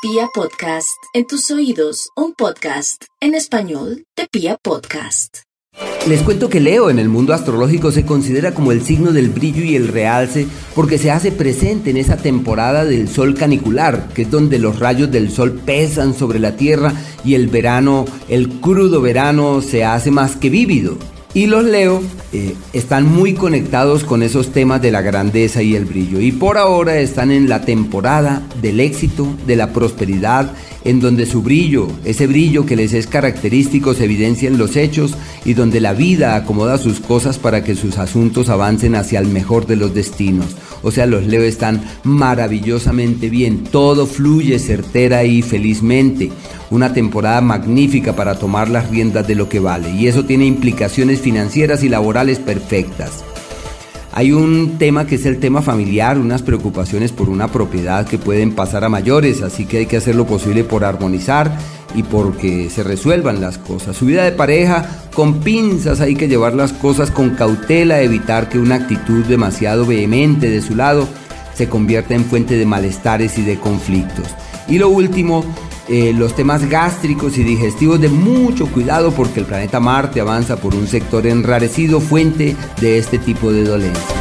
Pia Podcast, en tus oídos, un podcast en español de Pia Podcast. Les cuento que Leo en el mundo astrológico se considera como el signo del brillo y el realce porque se hace presente en esa temporada del sol canicular, que es donde los rayos del sol pesan sobre la tierra y el verano, el crudo verano, se hace más que vívido. Y los Leo eh, están muy conectados con esos temas de la grandeza y el brillo. Y por ahora están en la temporada del éxito, de la prosperidad, en donde su brillo, ese brillo que les es característico, se evidencia en los hechos y donde la vida acomoda sus cosas para que sus asuntos avancen hacia el mejor de los destinos. O sea, los Leo están maravillosamente bien, todo fluye certera y felizmente. Una temporada magnífica para tomar las riendas de lo que vale y eso tiene implicaciones financieras y laborales perfectas. Hay un tema que es el tema familiar, unas preocupaciones por una propiedad que pueden pasar a mayores, así que hay que hacer lo posible por armonizar y porque se resuelvan las cosas. Su vida de pareja, con pinzas hay que llevar las cosas con cautela, evitar que una actitud demasiado vehemente de su lado se convierta en fuente de malestares y de conflictos. Y lo último, eh, los temas gástricos y digestivos de mucho cuidado porque el planeta Marte avanza por un sector enrarecido fuente de este tipo de dolencias.